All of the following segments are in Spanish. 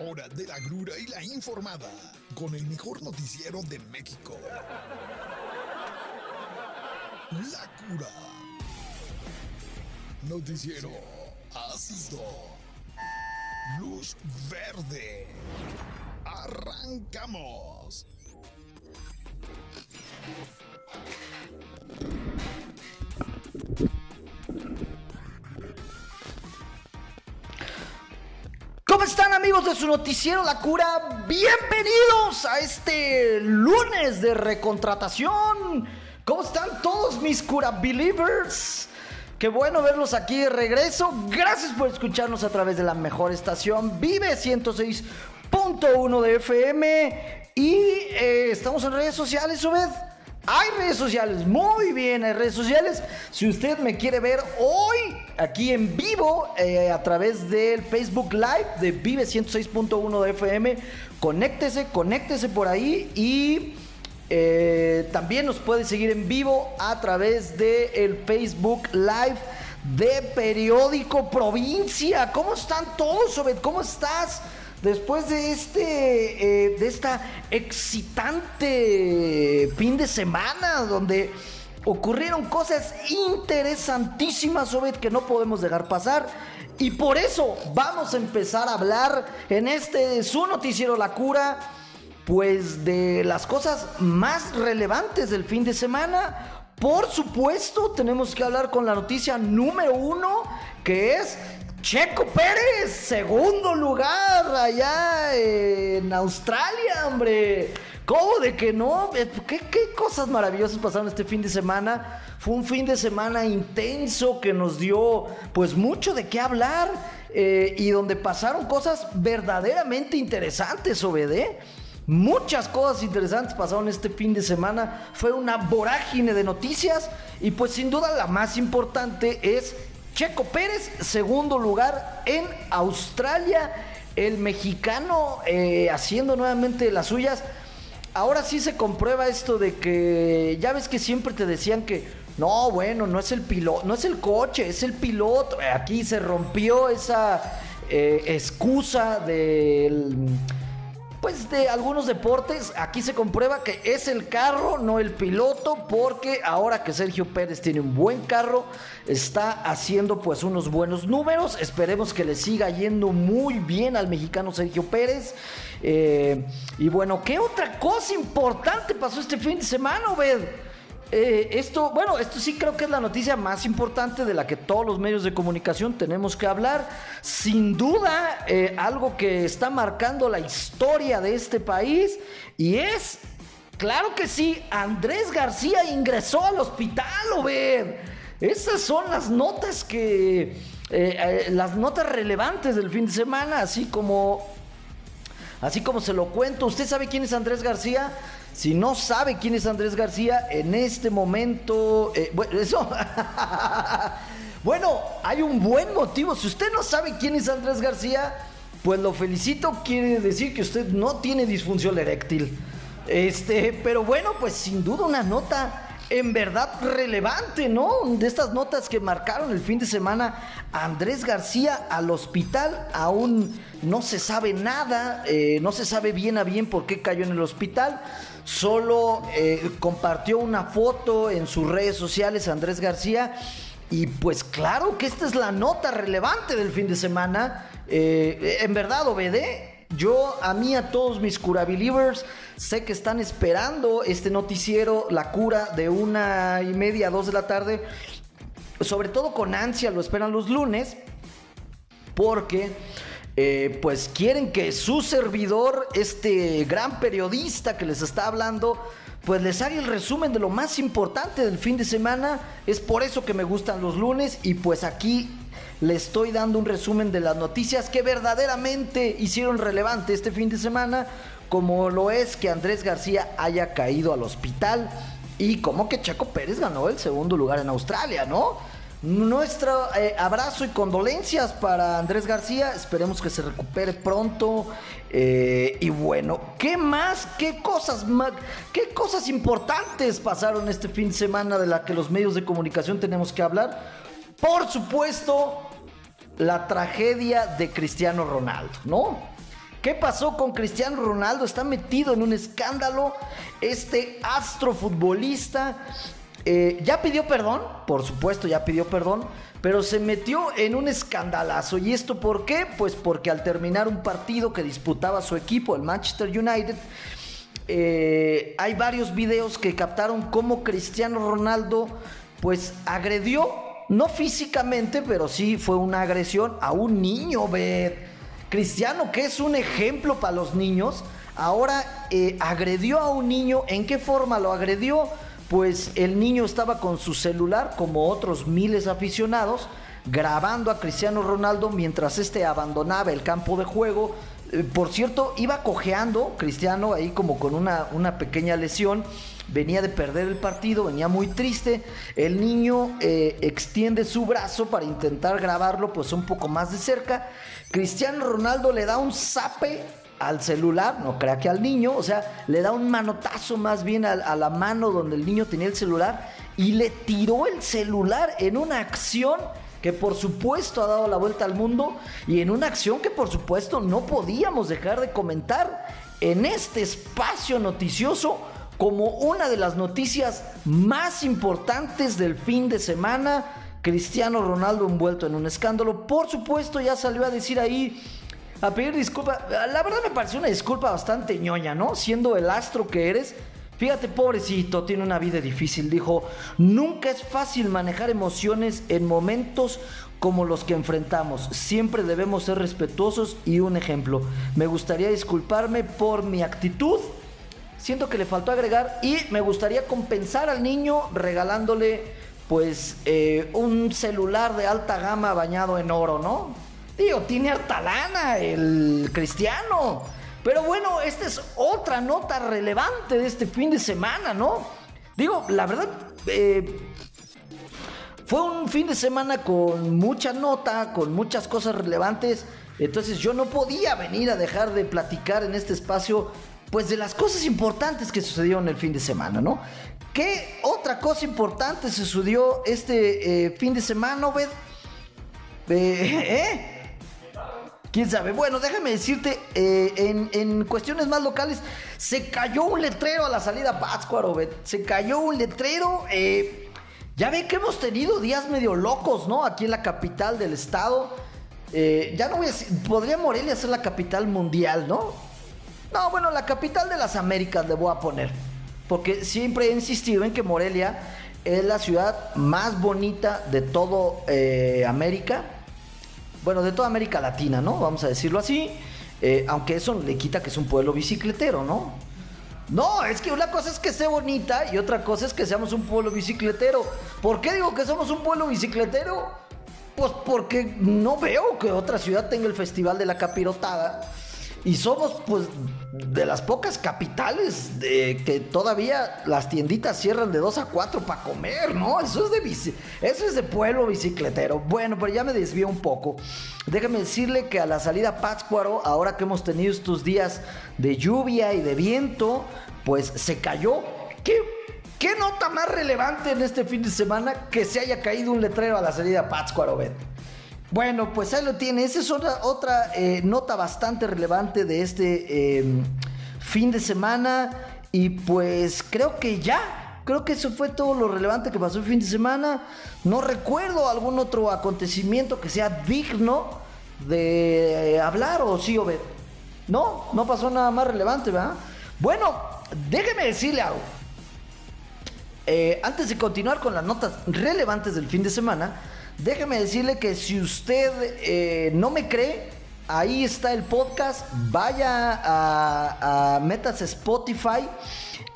hora de la grura y la informada con el mejor noticiero de México. La cura. Noticiero ácido. Luz verde. Arrancamos. De su noticiero La Cura? Bienvenidos a este lunes de recontratación. ¿Cómo están todos mis cura believers? Qué bueno verlos aquí de regreso. Gracias por escucharnos a través de la mejor estación Vive 106.1 de FM. Y eh, estamos en redes sociales, Obed. Hay redes sociales, muy bien, hay redes sociales. Si usted me quiere ver hoy aquí en vivo eh, a través del Facebook Live de Vive 106.1 de FM, conéctese, conéctese por ahí y eh, también nos puede seguir en vivo a través del el Facebook Live de Periódico Provincia. ¿Cómo están todos, Obed? ¿Cómo estás? Después de este, eh, de esta excitante fin de semana donde ocurrieron cosas interesantísimas, Obed, que no podemos dejar pasar. Y por eso vamos a empezar a hablar en este su noticiero La Cura, pues de las cosas más relevantes del fin de semana. Por supuesto, tenemos que hablar con la noticia número uno, que es Checo Pérez, segundo lugar allá en Australia, hombre. ¿Cómo de que no? Eh, ¿Qué, cosas maravillosas pasaron este fin de semana? Fue un fin de semana intenso que nos dio pues mucho de qué hablar eh, y donde pasaron cosas verdaderamente interesantes, Obede. Muchas cosas interesantes pasaron este fin de semana. Fue una vorágine de noticias y pues sin duda la más importante es Checo Pérez, segundo lugar en Australia. El mexicano eh, haciendo nuevamente las suyas. Ahora sí se comprueba esto de que ya ves que siempre te decían que no, bueno, no es el piloto, no es el coche, es el piloto. Aquí se rompió esa eh, excusa del de algunos deportes, aquí se comprueba que es el carro, no el piloto, porque ahora que Sergio Pérez tiene un buen carro, está haciendo pues unos buenos números. Esperemos que le siga yendo muy bien al mexicano Sergio Pérez. Eh, y bueno, ¿qué otra cosa importante pasó este fin de semana, Obed? Eh, esto, bueno, esto sí creo que es la noticia más importante de la que todos los medios de comunicación tenemos que hablar. Sin duda, eh, algo que está marcando la historia de este país y es, claro que sí, Andrés García ingresó al hospital, ver. Esas son las notas que, eh, las notas relevantes del fin de semana, así como, así como se lo cuento. ¿Usted sabe quién es Andrés García? Si no sabe quién es Andrés García, en este momento. Eh, bueno, eso. bueno, hay un buen motivo. Si usted no sabe quién es Andrés García, pues lo felicito. Quiere decir que usted no tiene disfunción eréctil. Este, pero bueno, pues sin duda una nota en verdad relevante, ¿no? De estas notas que marcaron el fin de semana, Andrés García al hospital, aún no se sabe nada, eh, no se sabe bien a bien por qué cayó en el hospital, solo eh, compartió una foto en sus redes sociales Andrés García. Y pues claro que esta es la nota relevante del fin de semana. Eh, en verdad, obede. Yo, a mí, a todos mis cura believers, sé que están esperando este noticiero, la cura de una y media dos de la tarde. Sobre todo con ansia, lo esperan los lunes. Porque eh, pues quieren que su servidor, este gran periodista que les está hablando, pues les haga el resumen de lo más importante del fin de semana. Es por eso que me gustan los lunes y pues aquí le estoy dando un resumen de las noticias que verdaderamente hicieron relevante este fin de semana, como lo es que Andrés García haya caído al hospital y como que Chaco Pérez ganó el segundo lugar en Australia, ¿no? Nuestro eh, abrazo y condolencias para Andrés García. Esperemos que se recupere pronto. Eh, y bueno, ¿qué más? ¿Qué cosas más? ¿Qué cosas importantes pasaron este fin de semana de la que los medios de comunicación tenemos que hablar? Por supuesto, la tragedia de Cristiano Ronaldo, ¿no? ¿Qué pasó con Cristiano Ronaldo? Está metido en un escándalo. Este astrofutbolista eh, ya pidió perdón, por supuesto, ya pidió perdón, pero se metió en un escandalazo. ¿Y esto por qué? Pues porque al terminar un partido que disputaba su equipo, el Manchester United, eh, hay varios videos que captaron cómo Cristiano Ronaldo pues agredió, no físicamente, pero sí fue una agresión a un niño. Cristiano, que es un ejemplo para los niños, ahora eh, agredió a un niño. ¿En qué forma lo agredió? Pues el niño estaba con su celular, como otros miles aficionados, grabando a Cristiano Ronaldo mientras este abandonaba el campo de juego. Eh, por cierto, iba cojeando Cristiano ahí como con una, una pequeña lesión venía de perder el partido, venía muy triste. El niño eh, extiende su brazo para intentar grabarlo pues un poco más de cerca. Cristiano Ronaldo le da un zape al celular, no crea que al niño, o sea, le da un manotazo más bien a, a la mano donde el niño tenía el celular y le tiró el celular en una acción que por supuesto ha dado la vuelta al mundo y en una acción que por supuesto no podíamos dejar de comentar en este espacio noticioso como una de las noticias más importantes del fin de semana. Cristiano Ronaldo envuelto en un escándalo. Por supuesto, ya salió a decir ahí, a pedir disculpas. La verdad me pareció una disculpa bastante ñoña, ¿no? Siendo el astro que eres. Fíjate, pobrecito, tiene una vida difícil. Dijo, nunca es fácil manejar emociones en momentos como los que enfrentamos. Siempre debemos ser respetuosos y un ejemplo. Me gustaría disculparme por mi actitud siento que le faltó agregar y me gustaría compensar al niño regalándole pues eh, un celular de alta gama bañado en oro, ¿no? Digo, tiene harta lana el cristiano. Pero bueno, esta es otra nota relevante de este fin de semana, ¿no? Digo, la verdad, eh, fue un fin de semana con mucha nota, con muchas cosas relevantes. Entonces yo no podía venir a dejar de platicar en este espacio pues de las cosas importantes que sucedieron el fin de semana, ¿no? ¿Qué otra cosa importante se sucedió este eh, fin de semana, Obed? Eh, ¿Eh? ¿Quién sabe? Bueno, déjame decirte, eh, en, cuestiones más locales, se cayó un letrero a la salida Pátzcuaro. Se cayó un letrero. ya ve que hemos tenido días medio locos, ¿no? Aquí en la capital del estado. ya no voy a decir, podría Morelia ser la capital mundial, ¿no? No, bueno, la capital de las Américas le voy a poner. Porque siempre he insistido en que Morelia es la ciudad más bonita de todo eh, América. Bueno, de toda América Latina, ¿no? Vamos a decirlo así. Eh, aunque eso le quita que es un pueblo bicicletero, ¿no? No, es que una cosa es que sea bonita y otra cosa es que seamos un pueblo bicicletero. ¿Por qué digo que somos un pueblo bicicletero? Pues porque no veo que otra ciudad tenga el Festival de la Capirotada y somos pues de las pocas capitales de que todavía las tienditas cierran de 2 a 4 para comer, ¿no? Eso es de bici, eso es de pueblo bicicletero. Bueno, pero ya me desvío un poco. Déjame decirle que a la salida Pátzcuaro, ahora que hemos tenido estos días de lluvia y de viento, pues se cayó. ¿Qué, qué nota más relevante en este fin de semana que se haya caído un letrero a la salida Pátzcuaro, Ben? Bueno, pues ahí lo tiene. Esa es otra, otra eh, nota bastante relevante de este em, fin de semana. Y pues creo que ya. Creo que eso fue todo lo relevante que pasó el fin de semana. No recuerdo algún otro acontecimiento que sea digno de hablar o sí, Obed. No, no pasó nada más relevante, ¿verdad? Bueno, déjeme decirle algo. Eh, antes de continuar con las notas relevantes del fin de semana, Déjeme decirle que si usted eh, no me cree, ahí está el podcast. Vaya a, Metas Spotify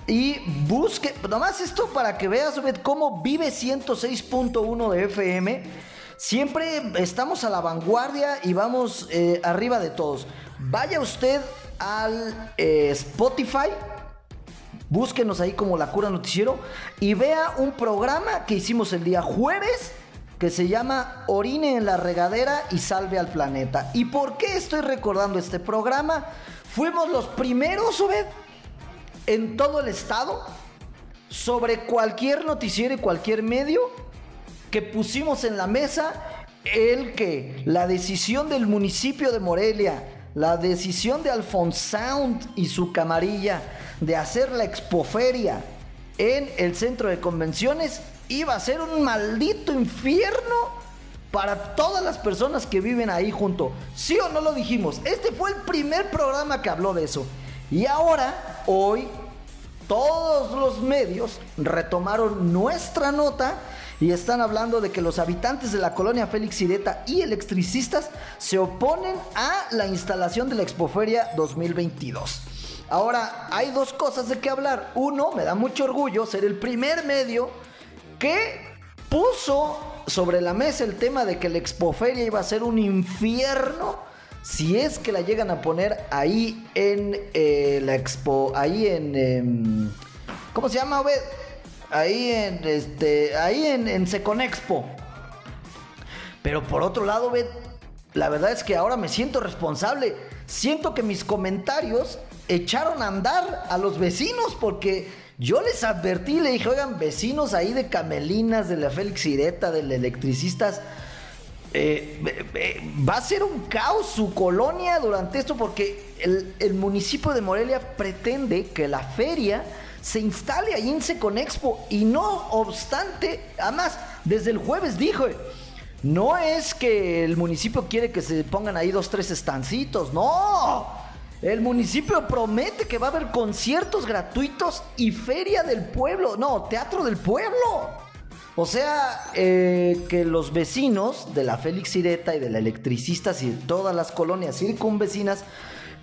y busque, nomás esto para que veas cómo vive 106.1 de FM. Siempre estamos a la vanguardia y vamos eh, arriba de todos. Vaya usted al eh, Spotify, búsquenos ahí como La Cura Noticiero y vea un programa que hicimos el día jueves que se llama Orine en la regadera y salve al planeta. ¿Y por qué estoy recordando este programa? Fuimos los primeros, Obed, en todo el estado, sobre cualquier noticiero y cualquier medio, que pusimos en la mesa el que la decisión del municipio de Morelia la decisión de Alphonse y su camarilla de hacer la expoferia en el centro de convenciones iba a ser un maldito infierno para todas las personas que viven ahí junto. ¿Sí o no lo dijimos? Este fue el primer programa que habló de eso. Y ahora, hoy, todos los medios retomaron nuestra nota y están hablando de que los habitantes de la colonia Félix Sireta y electricistas se oponen a la instalación de la Expoferia 2022. Ahora, hay dos cosas de qué hablar. Uno, me da mucho orgullo ser el primer medio que puso sobre la mesa el tema de que la Expoferia iba a ser un infierno si es que la llegan a poner ahí en eh, la Expo, ahí en... Em, ¿Cómo se llama, Obed? Ahí en, este, ahí en, en Seconexpo. Pero por otro lado, Obed, la verdad es que ahora me siento responsable. Siento que mis comentarios echaron a andar a los vecinos porque yo les advertí, le dije, oigan, vecinos ahí de Camelinas, de la Félix Ireta, de los electricistas, eh, va a ser un caos su colonia durante esto porque el, el, municipio de Morelia pretende que la feria se instale ahí en Seconexpo y no obstante, además, desde el jueves dijo, no es que el municipio quiere que se pongan ahí dos, tres estancitos, no. El municipio promete que va a haber conciertos gratuitos y feria del pueblo. No, teatro del pueblo. O sea, eh, que los vecinos de la Félix Ireta y de la Electricistas y de todas las colonias circunvecinas,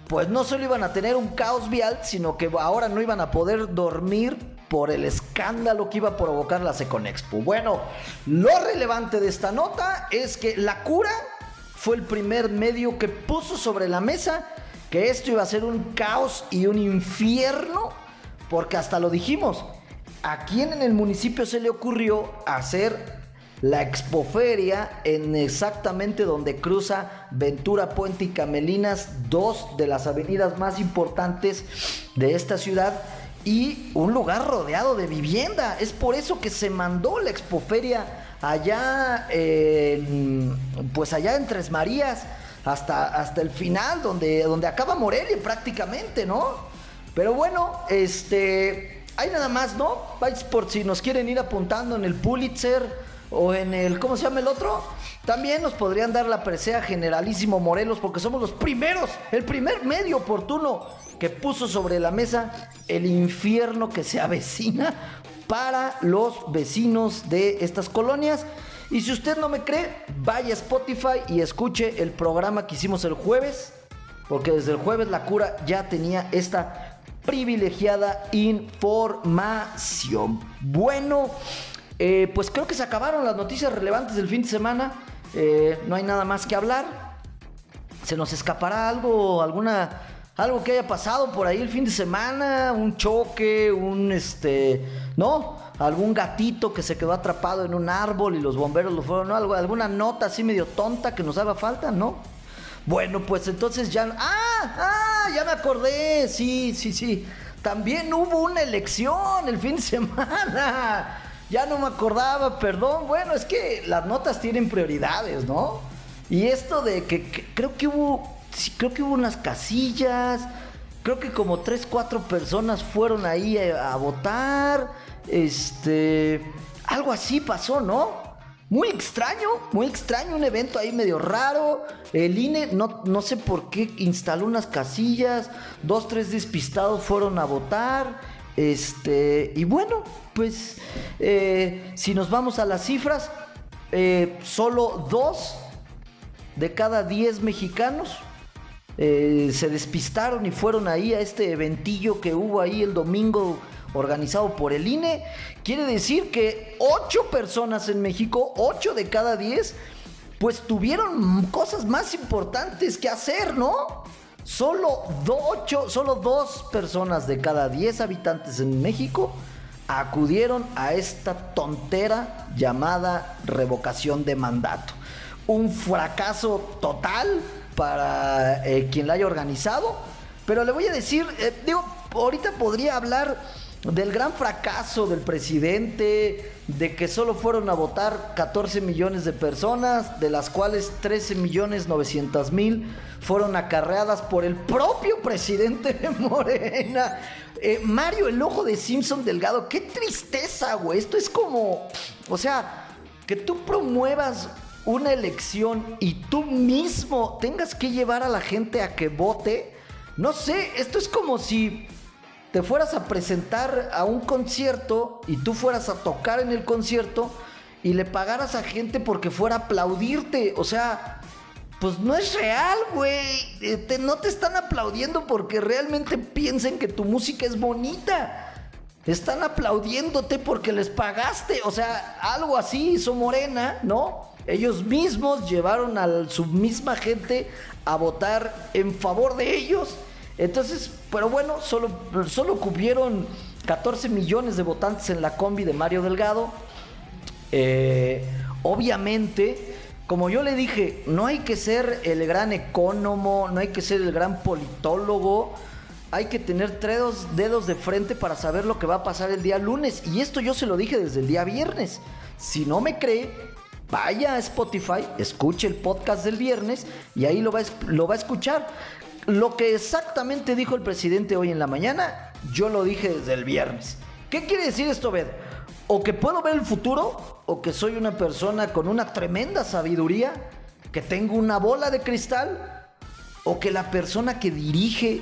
pues no solo iban a tener un caos vial, sino que ahora no iban a poder dormir por el escándalo que iba a provocar la Seconexpo. Bueno, lo relevante de esta nota es que la cura fue el primer medio que puso sobre la mesa que esto iba a ser un caos y un infierno, porque hasta lo dijimos, ¿a quién en el municipio se le ocurrió hacer la expoferia en exactamente donde cruza Ventura Puente y Camelinas, dos de las avenidas más importantes de esta ciudad? y un lugar rodeado de vivienda. Es por eso que se mandó la expoferia allá, pues allá en Tres Marías hasta, hasta el final, donde, donde acaba Morelia prácticamente, ¿no? Pero bueno, este, hay nada más, ¿no? Por si nos quieren ir apuntando en el Pulitzer o en el, ¿cómo se llama el otro? También nos podrían dar la presea Generalísimo Morelos porque somos los primeros, el primer medio oportuno que puso sobre la mesa el infierno que se avecina para los vecinos de estas colonias. Y si usted no me cree, vaya a Spotify y escuche el programa que hicimos el jueves, porque desde el jueves la cura ya tenía esta privilegiada información. Bueno, eh, pues creo que se acabaron las noticias relevantes del fin de semana. Eh, no hay nada más que hablar. Se nos escapará algo, alguna algo que haya pasado por ahí el fin de semana, un choque, un este, ¿no? Algún gatito que se quedó atrapado en un árbol y los bomberos lo fueron, ¿no? Alguna nota así medio tonta que nos haga falta, ¿no? Bueno, pues entonces ya... ¡Ah! ¡Ah! Ya me acordé. Sí, sí, sí. También hubo una elección el fin de semana. Ya no me acordaba, perdón. Bueno, es que las notas tienen prioridades, ¿no? Y esto de que, creo que hubo... Creo que hubo unas casillas. Creo que como tres, cuatro personas fueron ahí a votar este, algo así pasó, ¿no? Muy extraño, muy extraño, un evento ahí medio raro. El INE, no, no sé por qué, instaló unas casillas, dos, tres despistados fueron a votar. Este, y bueno, pues eh, si nos vamos a las cifras, eh, solo dos de cada diez mexicanos eh, se despistaron y fueron ahí a este eventillo que hubo ahí el domingo organizado por el INE, quiere decir que 8 personas en México, 8 de cada 10, pues tuvieron cosas más importantes que hacer, ¿no? Solo, ocho, solo dos personas de cada 10 habitantes en México acudieron a esta tontera llamada revocación de mandato. Un fracaso total para eh, quien la haya organizado. Pero le voy a decir, eh, digo, ahorita podría hablar del gran fracaso del presidente, de que solo fueron a votar 14 millones de personas, de las cuales 13 millones 900 mil fueron acarreadas por el propio presidente de Morena. Eh, Mario, el ojo de Simpson Delgado, qué tristeza, güey. Esto es como, o sea, que tú promuevas una elección y tú mismo tengas que llevar a la gente a que vote. No sé, esto es como si te fueras a presentar a un concierto y tú fueras a tocar en el concierto y le pagaras a gente porque fuera a aplaudirte. O sea, pues no es real, güey. Eh, no te están aplaudiendo porque realmente piensen que tu música es bonita. Están aplaudiéndote porque les pagaste. O sea, algo así hizo Morena, ¿no? Ellos mismos llevaron a su misma gente a votar en favor de ellos entonces, pero bueno, solo, solo cubrieron 14 millones de votantes en la combi de Mario Delgado. Eh, obviamente, como yo le dije, no hay que ser el gran economo, no hay que ser el gran politólogo. Hay que tener tres dedos de frente para saber lo que va a pasar el día lunes. Y esto yo se lo dije desde el día viernes. Si no me cree, vaya a Spotify, escuche el podcast del viernes y ahí lo va a escuchar. Lo que exactamente dijo el presidente hoy en la mañana, yo lo dije desde el viernes. ¿Qué quiere decir esto, Bed? O que puedo ver el futuro, o que soy una persona con una tremenda sabiduría, que tengo una bola de cristal, o que la persona que dirige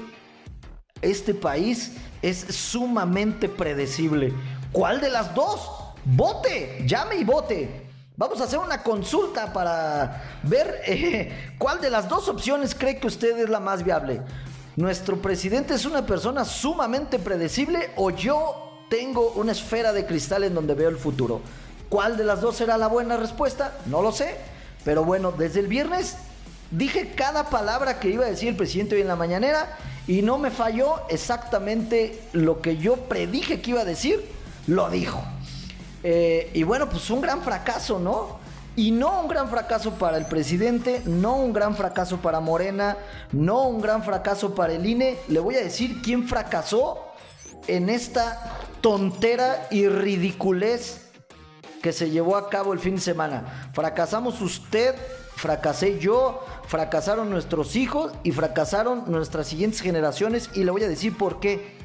este país es sumamente predecible. ¿Cuál de las dos? Vote, llame y vote. Vamos a hacer una consulta para ver eh, cuál de las dos opciones cree que usted es la más viable. ¿Nuestro presidente es una persona sumamente predecible o yo tengo una esfera de cristal en donde veo el futuro? ¿Cuál de las dos será la buena respuesta? No lo sé. Pero bueno, desde el viernes dije cada palabra que iba a decir el presidente hoy en la mañanera y no me falló exactamente lo que yo predije que iba a decir, lo dijo. Eh, y bueno, pues un gran fracaso, ¿no? Y no un gran fracaso para el presidente, no un gran fracaso para Morena, no un gran fracaso para el INE. Le voy a decir quién fracasó en esta tontera y ridiculez que se llevó a cabo el fin de semana. Fracasamos usted, fracasé yo, fracasaron nuestros hijos y fracasaron nuestras siguientes generaciones. Y le voy a decir por qué.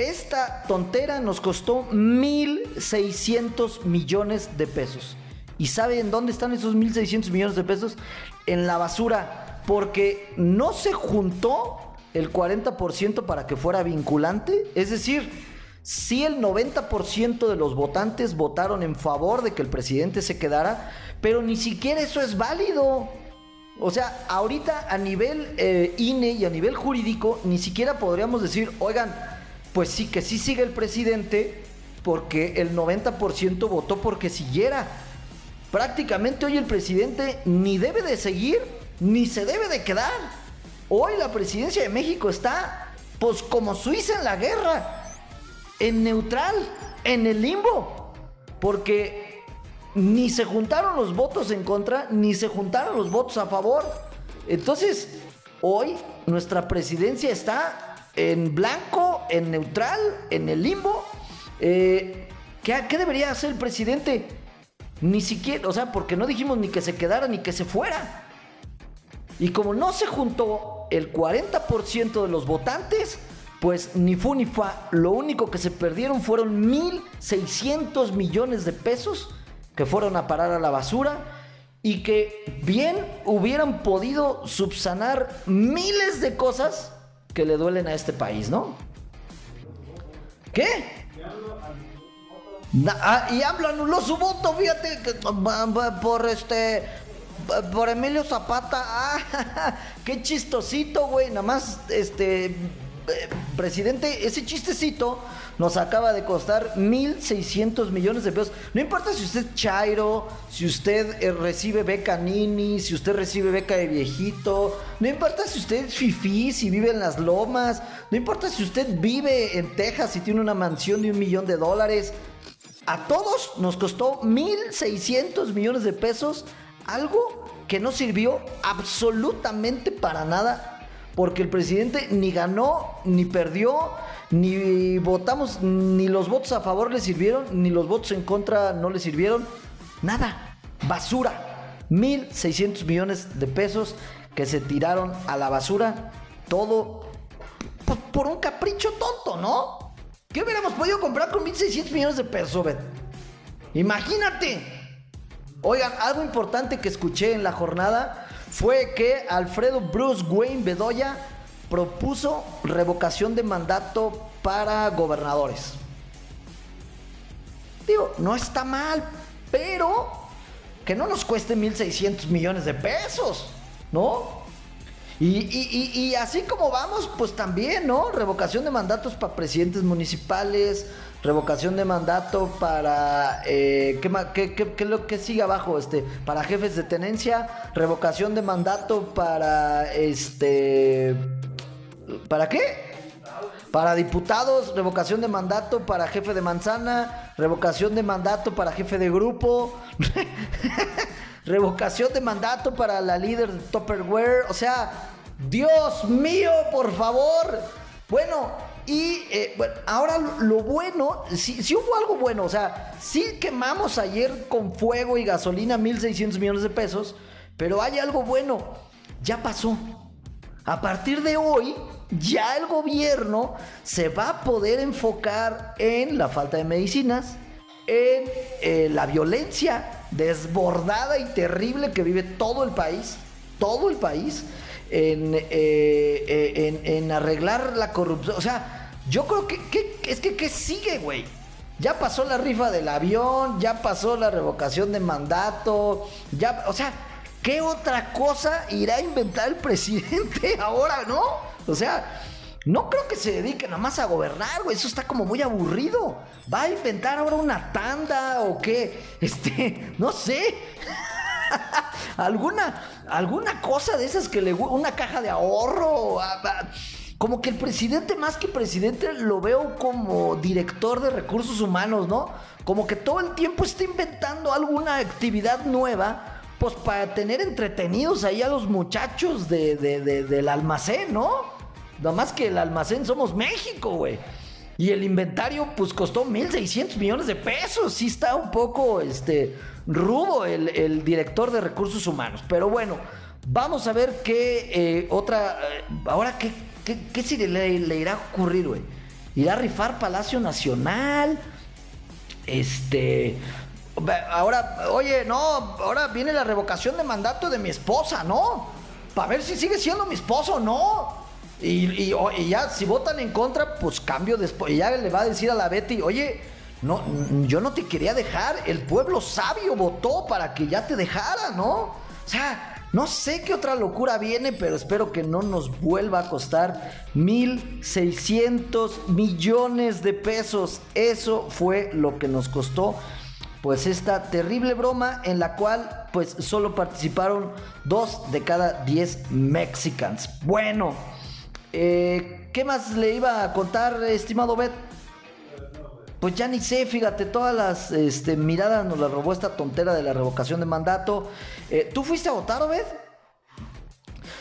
Esta tontera nos costó 1.600 millones de pesos. ¿Y saben dónde están esos 1.600 millones de pesos? En la basura. Porque no se juntó el 40% para que fuera vinculante. Es decir, si el 90% de los votantes votaron en favor de que el presidente se quedara, pero ni siquiera eso es válido. O sea, ahorita a nivel eh, INE y a nivel jurídico, ni siquiera podríamos decir, oigan, pues sí, que sí sigue el presidente porque el 90% votó porque siguiera. Prácticamente hoy el presidente ni debe de seguir ni se debe de quedar. Hoy la presidencia de México está pues como Suiza en la guerra, en neutral, en el limbo, porque ni se juntaron los votos en contra, ni se juntaron los votos a favor. Entonces, hoy nuestra presidencia está en blanco, en neutral, en el limbo. Eh, ¿qué, debería hacer el presidente? Ni siquiera, o sea, porque no dijimos ni que se quedara ni que se fuera. Y como no se juntó el 40% de los votantes, pues ni fu ni fa. Lo único que se perdieron fueron 1.600 millones de pesos que fueron a parar a la basura y que bien hubieran podido subsanar miles de cosas que le duelen a este país, ¿no? ¿Qué? Ah, y AMLO anuló su voto, fíjate, por este, por Emilio Zapata. Ah, qué chistosito, güey. Nada más, este, eh, presidente, ese chistecito nos acaba de costar 1.600 millones de pesos. No importa si usted es Chairo, si usted eh, recibe beca Nini, si usted recibe beca de viejito, no importa si usted es fifí, si vive en las lomas, no importa si usted vive en Texas y tiene una mansión de un millón de dólares. A todos nos costó 1.600 millones de pesos, algo que no sirvió absolutamente para nada porque el presidente ni ganó, ni perdió, ni votamos, ni los votos a favor le sirvieron, ni los votos en contra no le sirvieron. Nada, basura. 1.600 millones de pesos que se tiraron a la basura. Todo por, un capricho tonto, ¿no? ¿Qué hubiéramos podido comprar con 1.600 millones de pesos, Bet? Imagínate. Oigan, algo importante que escuché en la jornada fue que Alfredo Bruce Wayne Bedoya propuso revocación de mandato para gobernadores. Digo, no está mal, pero que no nos cueste 1.600 millones de pesos, ¿no? Y, así como vamos, pues también, ¿no? Revocación de mandatos para presidentes municipales, revocación de mandato para eh, ¿qué, qué, qué, lo que sigue abajo este para jefes de tenencia revocación de mandato para este para qué para diputados revocación de mandato para jefe de manzana revocación de mandato para jefe de grupo revocación de mandato para la líder de Tupperware. O sea Dios mío por favor. Bueno y eh, bueno, ahora lo bueno, si, hubo algo bueno, o sea, sí quemamos ayer con fuego y gasolina 1.600 millones de pesos, pero hay algo bueno, ya pasó. A partir de hoy, ya el gobierno se va a poder enfocar en la falta de medicinas, en eh, la violencia desbordada y terrible que vive todo el país, todo el país, en, eh, en arreglar la corrupción. O sea, yo creo que, es que, ¿qué sigue, güey? Ya pasó la rifa del avión, ya pasó la revocación de mandato, ya, o sea, ¿qué otra cosa irá a inventar el presidente ahora, no? O sea, no creo que se dedique nada más a gobernar, güey, eso está como muy aburrido. ¿Va a inventar ahora una tanda o qué? Este, no sé. alguna alguna cosa de esas que le una caja de ahorro, como que el presidente más que presidente lo veo como director de recursos humanos, ¿no? Como que todo el tiempo está inventando alguna actividad nueva, pues para tener entretenidos ahí a los muchachos de, del almacén, ¿no? Nada más que el almacén somos México, güey. Y el inventario, pues costó 1.600 millones de pesos. Sí está un poco, este, rudo el, el director de recursos humanos. Pero bueno, vamos a ver qué eh, otra... Eh, ahora, ¿qué, ¿Qué, qué si le, irá a ocurrir, güey? ¿Irá a rifar Palacio Nacional? Este. Ahora, oye, no, ahora viene la revocación de mandato de mi esposa, ¿no? Para ver si sigue siendo mi esposo no. Y, ya, si votan en contra, pues cambio después. Y ya le va a decir a la Betty, oye, no, yo no te quería dejar. El pueblo sabio votó para que ya te dejara, ¿no? O sea, no sé qué otra locura viene, pero espero que no nos vuelva a costar 1.600 millones de pesos. Eso fue lo que nos costó pues esta terrible broma en la cual pues solo participaron dos de cada 10 mexicanos. Bueno, eh, ¿qué más le iba a contar, estimado Bet? Pues ya ni sé, fíjate, todas las este, miradas nos las robó esta tontera de la revocación de mandato. Eh, ¿Tú fuiste a votar, Obed?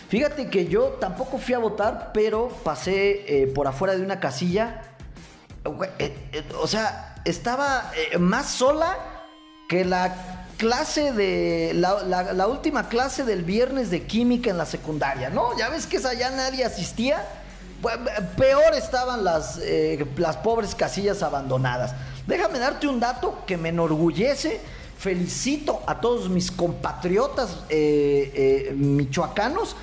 Fíjate que yo tampoco fui a votar, pero pasé eh, por afuera de una casilla. Eh, o sea, estaba más sola que la clase de. La, última clase del viernes de química en la secundaria, ¿no? Ya ves que esa ya nadie asistía. Peor estaban las, eh, las pobres casillas abandonadas. Déjame darte un dato que me enorgullece. Felicito a todos mis compatriotas eh, eh, michoacanos.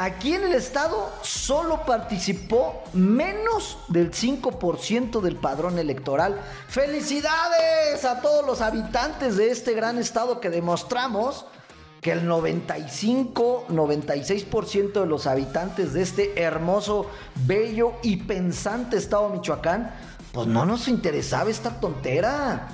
Aquí en el estado solo participó menos del 5% del padrón electoral. Felicidades a todos los habitantes de este gran estado que demostramos que el 95, 96% de los habitantes de este hermoso, bello y pensante estado Michoacán, pues no nos interesaba esta tontera.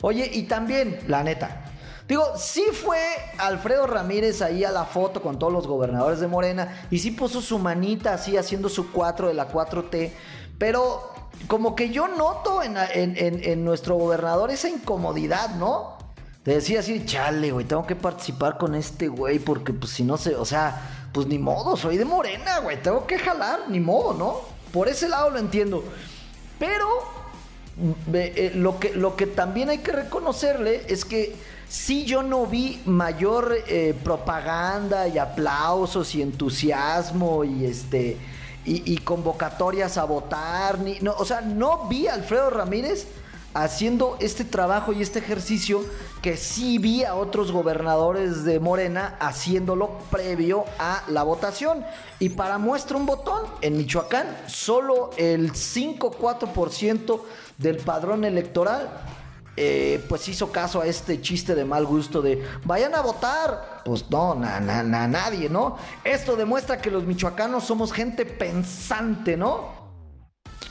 Oye, y también, la neta, digo, sí fue Alfredo Ramírez ahí a la foto con todos los gobernadores de Morena y sí puso su manita así haciendo su 4 de la 4T, pero como que yo noto en, en nuestro gobernador esa incomodidad, ¿no? Te decía así, chale, güey, tengo que participar con este güey porque pues si no se, o sea, pues ni modo, soy de morena, güey, tengo que jalar, ni modo, ¿no? Por ese lado lo entiendo. Pero eh, lo, que, lo que también hay que reconocerle es que si yo no vi mayor eh, propaganda y aplausos y entusiasmo y este y, convocatorias a votar, ni, no, o sea, no vi a Alfredo Ramírez haciendo este trabajo y este ejercicio que sí vi a otros gobernadores de Morena haciéndolo previo a la votación. Y para muestra un botón, en Michoacán solo el 5-4% del padrón electoral eh, pues hizo caso a este chiste de mal gusto de vayan a votar. Pues no, na, nadie, ¿no? Esto demuestra que los michoacanos somos gente pensante, ¿no?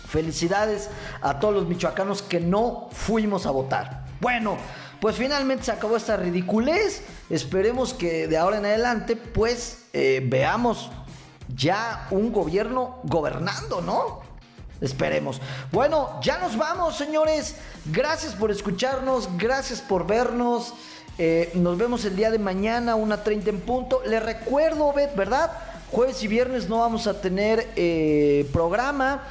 Felicidades a todos los michoacanos que no fuimos a votar. Bueno, pues finalmente se acabó esta ridiculez. Esperemos que de ahora en adelante, pues eh, veamos ya un gobierno gobernando, ¿no? Esperemos. Bueno, ya nos vamos, señores. Gracias por escucharnos, gracias por vernos. Eh, nos vemos el día de mañana, una 30 en punto. Le recuerdo, Bet, ¿verdad? Jueves y viernes no vamos a tener eh, programa.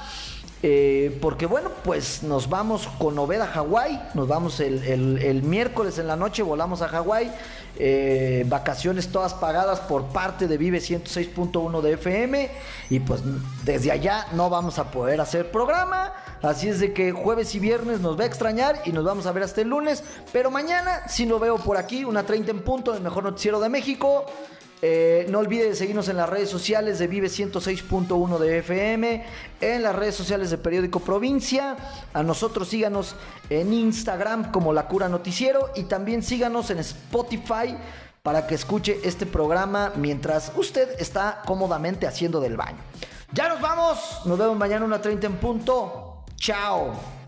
Eh, porque bueno, pues nos vamos con Obed a Hawái, nos vamos el, miércoles en la noche, volamos a Hawái, eh, vacaciones todas pagadas por parte de Vive 106.1 de FM y pues desde allá no vamos a poder hacer programa, así es de que jueves y viernes nos va a extrañar y nos vamos a ver hasta el lunes, pero mañana si lo veo por aquí, una 30 en punto del mejor noticiero de México. Eh, no olviden seguirnos en las redes sociales de Vive 106.1 de FM, en las redes sociales de Periódico Provincia. A nosotros síganos en Instagram como La Cura Noticiero y también síganos en Spotify para que escuche este programa mientras usted está cómodamente haciendo del baño. Ya nos vamos, nos vemos mañana una 30 en punto. Chao.